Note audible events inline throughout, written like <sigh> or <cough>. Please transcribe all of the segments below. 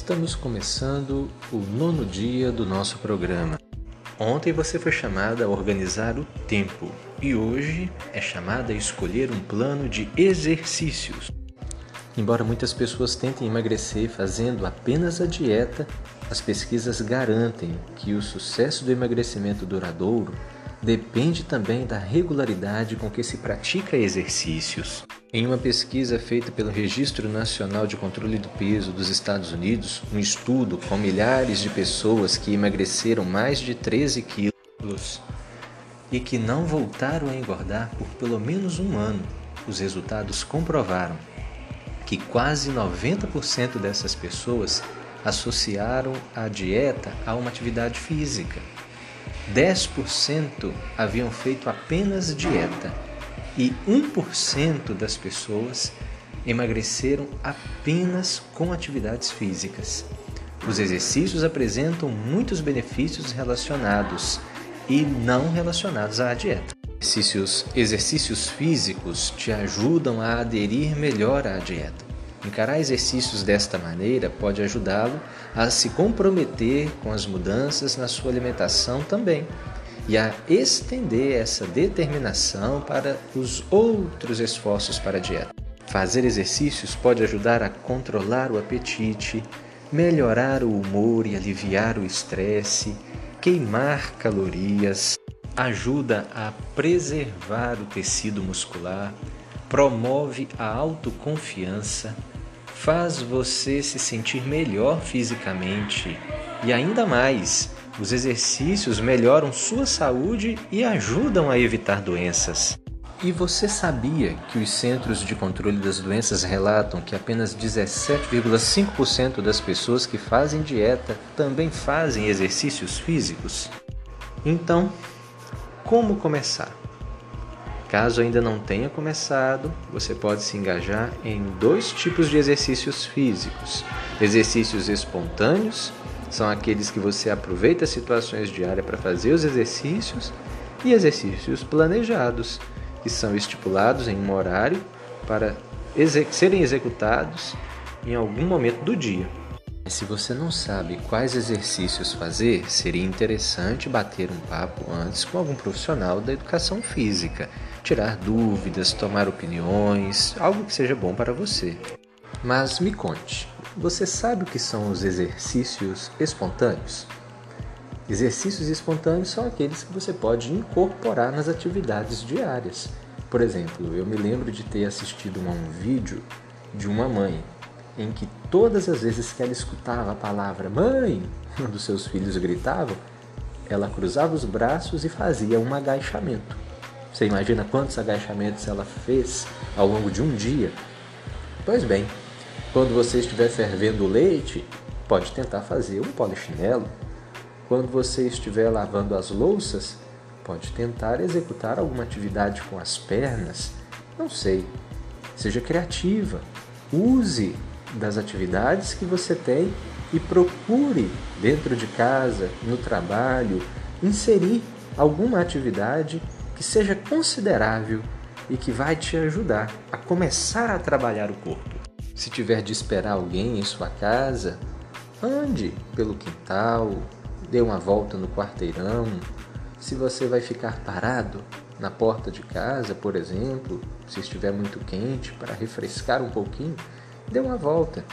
Estamos começando o nono dia do nosso programa. Ontem você foi chamada a organizar o tempo e hoje é chamada a escolher um plano de exercícios. Embora muitas pessoas tentem emagrecer fazendo apenas a dieta, as pesquisas garantem que o sucesso do emagrecimento duradouro depende também da regularidade com que se pratica exercícios. Em uma pesquisa feita pelo Registro Nacional de Controle do Peso dos Estados Unidos, um estudo com milhares de pessoas que emagreceram mais de 13 quilos e que não voltaram a engordar por pelo menos um ano, os resultados comprovaram que quase 90% dessas pessoas associaram a dieta a uma atividade física. 10% haviam feito apenas dieta e 1% das pessoas emagreceram apenas com atividades físicas. Os exercícios apresentam muitos benefícios relacionados e não relacionados à dieta. Exercícios, exercícios físicos te ajudam a aderir melhor à dieta. Encarar exercícios desta maneira pode ajudá-lo a se comprometer com as mudanças na sua alimentação também e a estender essa determinação para os outros esforços para a dieta. Fazer exercícios pode ajudar a controlar o apetite, melhorar o humor e aliviar o estresse, queimar calorias, ajuda a preservar o tecido muscular, promove a autoconfiança, faz você se sentir melhor fisicamente e ainda mais, os exercícios melhoram sua saúde e ajudam a evitar doenças. E você sabia que os Centros de Controle das Doenças relatam que apenas 17,5% das pessoas que fazem dieta também fazem exercícios físicos? Então, como começar? Caso ainda não tenha começado, você pode se engajar em dois tipos de exercícios físicos: exercícios espontâneos, são aqueles que você aproveita as situações diárias para fazer os exercícios, e exercícios planejados, que são estipulados em um horário para serem executados em algum momento do dia. Se você não sabe quais exercícios fazer, seria interessante bater um papo antes com algum profissional da educação física, tirar dúvidas, tomar opiniões, algo que seja bom para você. Mas me conte, você sabe o que são os exercícios espontâneos? Exercícios espontâneos são aqueles que você pode incorporar nas atividades diárias. Por exemplo, eu me lembro de ter assistido a um vídeo de uma mãe em que todas as vezes que ela escutava a palavra mãe, um <laughs> dos seus filhos gritavam, ela cruzava os braços e fazia um agachamento. Você imagina quantos agachamentos ela fez ao longo de um dia? Pois bem, quando você estiver fervendo leite, pode tentar fazer um polichinelo. Quando você estiver lavando as louças, pode tentar executar alguma atividade com as pernas. Não sei. Seja criativa. Use das atividades que você tem e procure dentro de casa, no trabalho, inserir alguma atividade que seja considerável e que vai te ajudar a começar a trabalhar o corpo. Se tiver de esperar alguém em sua casa, ande pelo quintal, dê uma volta no quarteirão. Se você vai ficar parado na porta de casa, por exemplo, se estiver muito quente, para refrescar um pouquinho, dê uma volta.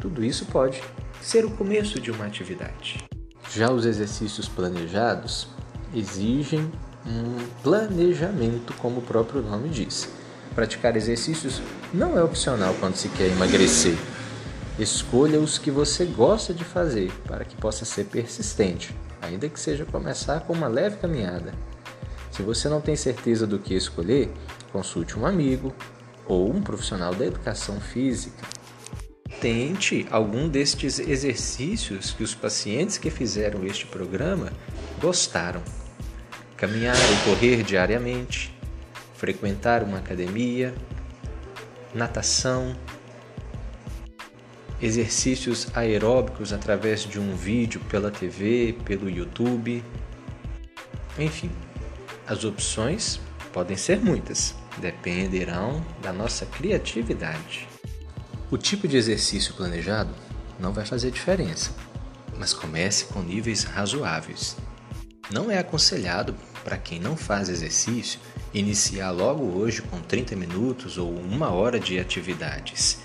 Tudo isso pode ser o começo de uma atividade. Já os exercícios planejados exigem um planejamento, como o próprio nome diz. Praticar exercícios não é opcional quando se quer emagrecer. Escolha os que você gosta de fazer para que possa ser persistente, ainda que seja começar com uma leve caminhada. Se você não tem certeza do que escolher, consulte um amigo ou um profissional da educação física tente algum destes exercícios que os pacientes que fizeram este programa gostaram. Caminhar ou correr diariamente, frequentar uma academia, natação, exercícios aeróbicos através de um vídeo pela TV, pelo YouTube. Enfim, as opções podem ser muitas, dependerão da nossa criatividade. O tipo de exercício planejado não vai fazer diferença, mas comece com níveis razoáveis. Não é aconselhado para quem não faz exercício iniciar logo hoje com 30 minutos ou uma hora de atividades.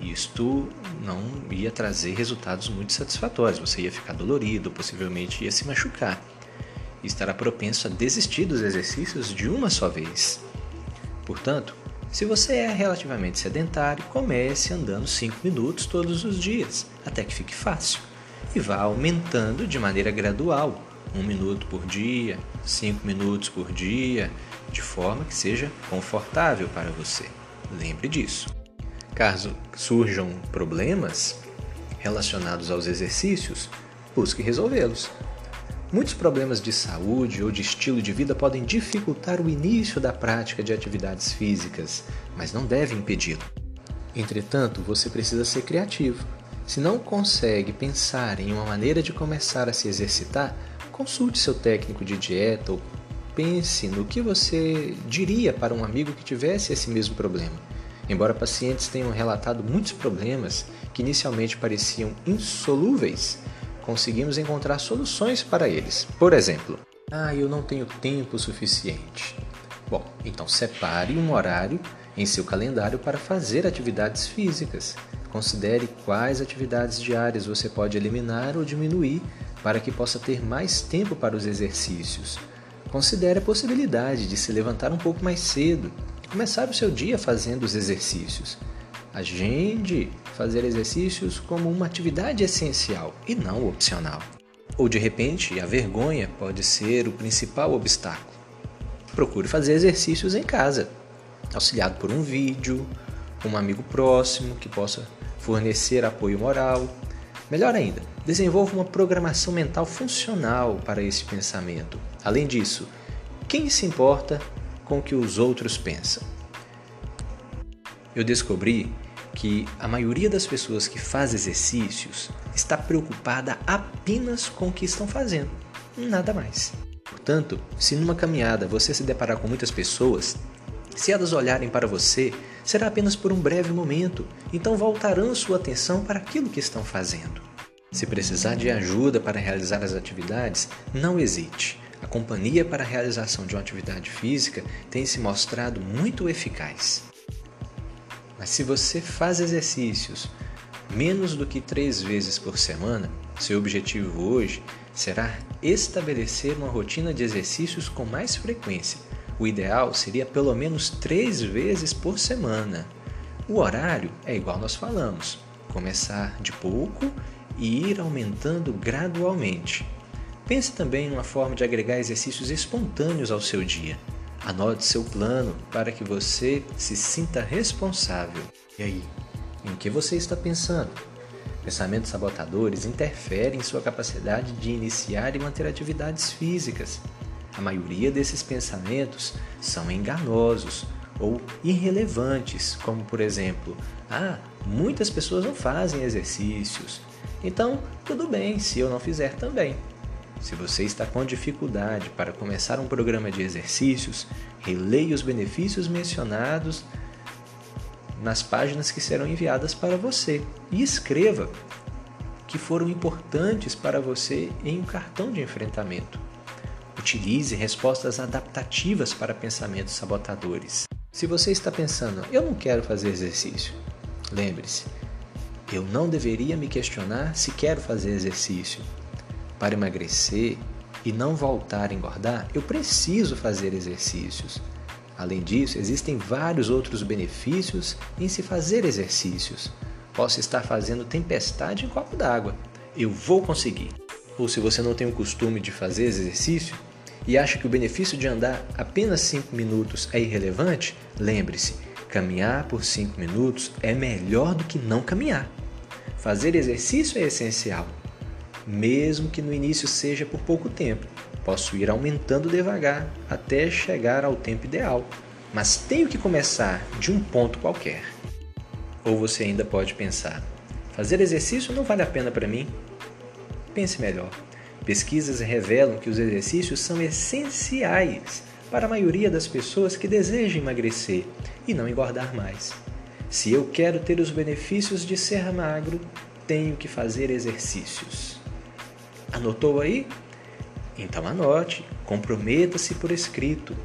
Isto não ia trazer resultados muito satisfatórios, você ia ficar dolorido, possivelmente ia se machucar e estará propenso a desistir dos exercícios de uma só vez. Portanto, se você é relativamente sedentário, comece andando 5 minutos todos os dias, até que fique fácil, e vá aumentando de maneira gradual, um minuto por dia, 5 minutos por dia, de forma que seja confortável para você. Lembre disso. Caso surjam problemas relacionados aos exercícios, busque resolvê-los. Muitos problemas de saúde ou de estilo de vida podem dificultar o início da prática de atividades físicas, mas não devem impedi-lo. Entretanto, você precisa ser criativo. Se não consegue pensar em uma maneira de começar a se exercitar, consulte seu técnico de dieta ou pense no que você diria para um amigo que tivesse esse mesmo problema. Embora pacientes tenham relatado muitos problemas que inicialmente pareciam insolúveis, conseguimos encontrar soluções para eles. Por exemplo, ah, eu não tenho tempo suficiente. Bom, então separe um horário em seu calendário para fazer atividades físicas. Considere quais atividades diárias você pode eliminar ou diminuir para que possa ter mais tempo para os exercícios. Considere a possibilidade de se levantar um pouco mais cedo, começar o seu dia fazendo os exercícios. Agende fazer exercícios como uma atividade essencial e não opcional. Ou de repente, a vergonha pode ser o principal obstáculo. Procure fazer exercícios em casa, auxiliado por um vídeo, um amigo próximo que possa fornecer apoio moral. Melhor ainda, desenvolva uma programação mental funcional para esse pensamento. Além disso, quem se importa com o que os outros pensam? eu descobri que a maioria das pessoas que faz exercícios está preocupada apenas com o que estão fazendo, nada mais. Portanto, se numa caminhada você se deparar com muitas pessoas, se elas olharem para você, será apenas por um breve momento, então voltarão sua atenção para aquilo que estão fazendo. Se precisar de ajuda para realizar as atividades, não hesite. A companhia para a realização de uma atividade física tem se mostrado muito eficaz. Mas se você faz exercícios menos do que três vezes por semana, seu objetivo hoje será estabelecer uma rotina de exercícios com mais frequência. O ideal seria pelo menos três vezes por semana. O horário é igual nós falamos: começar de pouco e ir aumentando gradualmente. Pense também em uma forma de agregar exercícios espontâneos ao seu dia. Anote seu plano para que você se sinta responsável. E aí, em que você está pensando? Pensamentos sabotadores interferem em sua capacidade de iniciar e manter atividades físicas. A maioria desses pensamentos são enganosos ou irrelevantes, como por exemplo: ah, muitas pessoas não fazem exercícios, então tudo bem se eu não fizer também. Se você está com dificuldade para começar um programa de exercícios, releia os benefícios mencionados nas páginas que serão enviadas para você e escreva que foram importantes para você em um cartão de enfrentamento. Utilize respostas adaptativas para pensamentos sabotadores. Se você está pensando, eu não quero fazer exercício, lembre-se, eu não deveria me questionar se quero fazer exercício para emagrecer e não voltar a engordar, eu preciso fazer exercícios. Além disso, existem vários outros benefícios em se fazer exercícios. Posso estar fazendo tempestade em copo d'água. Eu vou conseguir. Ou se você não tem o costume de fazer exercício e acha que o benefício de andar apenas 5 minutos é irrelevante, lembre-se: caminhar por 5 minutos é melhor do que não caminhar. Fazer exercício é essencial, mesmo que no início seja por pouco tempo. Posso ir aumentando devagar até chegar ao tempo ideal, mas tenho que começar de um ponto qualquer. Ou você ainda pode pensar: fazer exercício não vale a pena para mim? Pense melhor. Pesquisas revelam que os exercícios são essenciais para a maioria das pessoas que desejam emagrecer e não engordar mais. Se eu quero ter os benefícios de ser magro, tenho que fazer exercícios. Anotou aí? Então anote, comprometa-se por escrito.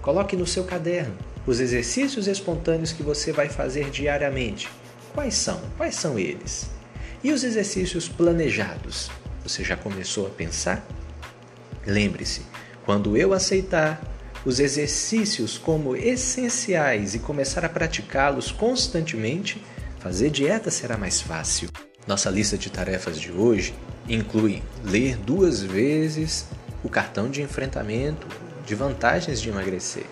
Coloque no seu caderno os exercícios espontâneos que você vai fazer diariamente. Quais são? Quais são eles? E os exercícios planejados? Você já começou a pensar? Lembre-se, quando eu aceitar os exercícios como essenciais e começar a praticá-los constantemente, fazer dieta será mais fácil. Nossa lista de tarefas de hoje inclui ler duas vezes o cartão de enfrentamento de vantagens de emagrecer.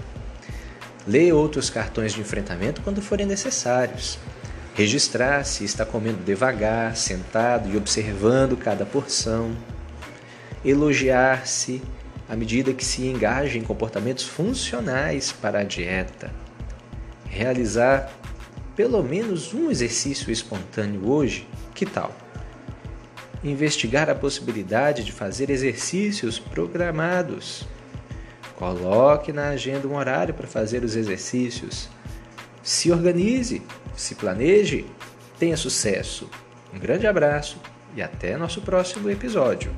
Ler outros cartões de enfrentamento quando forem necessários. Registrar se está comendo devagar, sentado e observando cada porção. Elogiar-se à medida que se engaja em comportamentos funcionais para a dieta. Realizar pelo menos um exercício espontâneo hoje, que tal? Investigar a possibilidade de fazer exercícios programados. Coloque na agenda um horário para fazer os exercícios. Se organize, se planeje, tenha sucesso. Um grande abraço e até nosso próximo episódio.